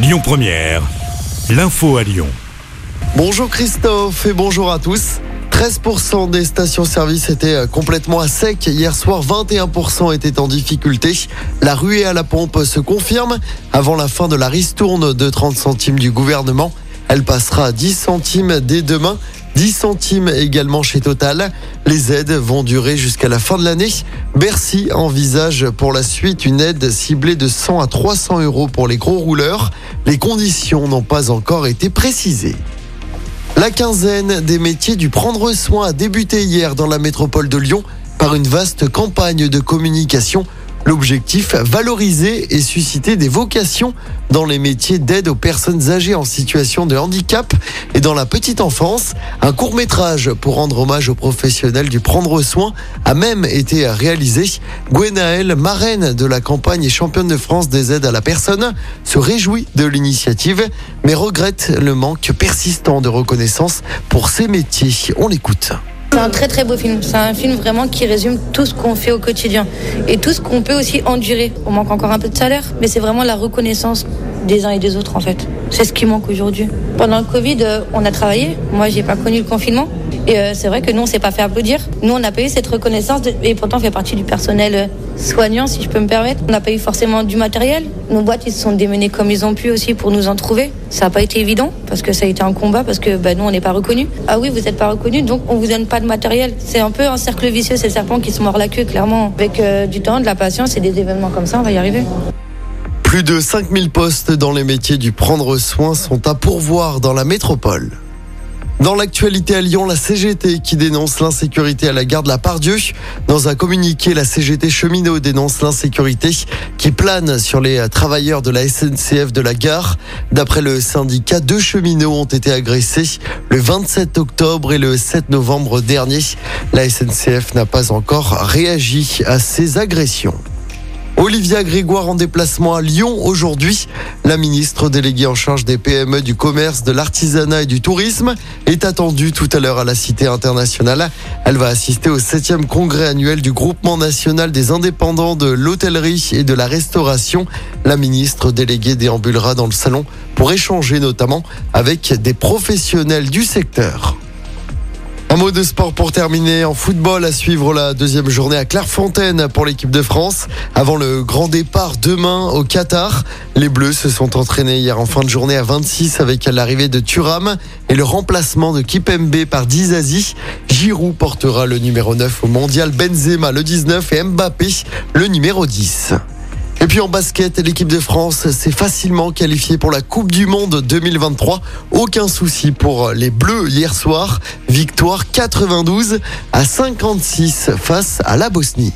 Lyon Première, l'info à Lyon. Bonjour Christophe et bonjour à tous. 13% des stations-service étaient euh, complètement à sec. Hier soir, 21% étaient en difficulté. La ruée à la pompe se confirme avant la fin de la ristourne de 30 centimes du gouvernement. Elle passera à 10 centimes dès demain. 10 centimes également chez Total. Les aides vont durer jusqu'à la fin de l'année. Bercy envisage pour la suite une aide ciblée de 100 à 300 euros pour les gros rouleurs. Les conditions n'ont pas encore été précisées. La quinzaine des métiers du prendre soin a débuté hier dans la métropole de Lyon par une vaste campagne de communication L'objectif, valoriser et susciter des vocations dans les métiers d'aide aux personnes âgées en situation de handicap et dans la petite enfance. Un court métrage pour rendre hommage aux professionnels du prendre soin a même été réalisé. Gwenaëlle, marraine de la campagne et championne de France des aides à la personne, se réjouit de l'initiative, mais regrette le manque persistant de reconnaissance pour ces métiers. On l'écoute. C'est un très très beau film. C'est un film vraiment qui résume tout ce qu'on fait au quotidien et tout ce qu'on peut aussi endurer. On manque encore un peu de salaire, mais c'est vraiment la reconnaissance des uns et des autres en fait. C'est ce qui manque aujourd'hui. Pendant le Covid, euh, on a travaillé. Moi, j'ai pas connu le confinement. Et euh, c'est vrai que nous, on s'est pas fait applaudir. Nous, on n'a pas eu cette reconnaissance et pourtant, on fait partie du personnel euh, soignant, si je peux me permettre. On n'a pas eu forcément du matériel. Nos boîtes, ils se sont démenés comme ils ont pu aussi pour nous en trouver. Ça n'a pas été évident parce que ça a été un combat parce que bah, nous, on n'est pas reconnus. Ah oui, vous n'êtes pas reconnus, donc on vous donne pas de matériel. C'est un peu un cercle vicieux, c'est le serpent qui se mord la queue, clairement. Avec du temps, de la patience et des événements comme ça, on va y arriver. Plus de 5000 postes dans les métiers du prendre soin sont à pourvoir dans la métropole. Dans l'actualité à Lyon, la CGT qui dénonce l'insécurité à la gare de la Pardieu. Dans un communiqué, la CGT cheminot dénonce l'insécurité qui plane sur les travailleurs de la SNCF de la gare. D'après le syndicat, deux cheminots ont été agressés le 27 octobre et le 7 novembre dernier. La SNCF n'a pas encore réagi à ces agressions. Olivia Grégoire en déplacement à Lyon aujourd'hui. La ministre déléguée en charge des PME, du commerce, de l'artisanat et du tourisme est attendue tout à l'heure à la Cité internationale. Elle va assister au 7e congrès annuel du groupement national des indépendants de l'hôtellerie et de la restauration. La ministre déléguée déambulera dans le salon pour échanger notamment avec des professionnels du secteur. Un mot de sport pour terminer. En football, à suivre la deuxième journée à Clairefontaine pour l'équipe de France. Avant le grand départ demain au Qatar, les Bleus se sont entraînés hier en fin de journée à 26 avec l'arrivée de Thuram et le remplacement de Kipembe par Dizazi. Giroud portera le numéro 9 au mondial, Benzema le 19 et Mbappé le numéro 10. Et puis en basket, l'équipe de France s'est facilement qualifiée pour la Coupe du Monde 2023. Aucun souci pour les Bleus hier soir. Victoire 92 à 56 face à la Bosnie.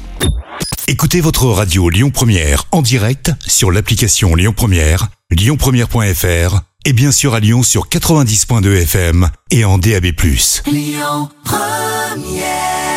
Écoutez votre radio Lyon Première en direct sur l'application Lyon Première, lyonpremière.fr et bien sûr à Lyon sur 90.2 FM et en DAB+. Lyon Première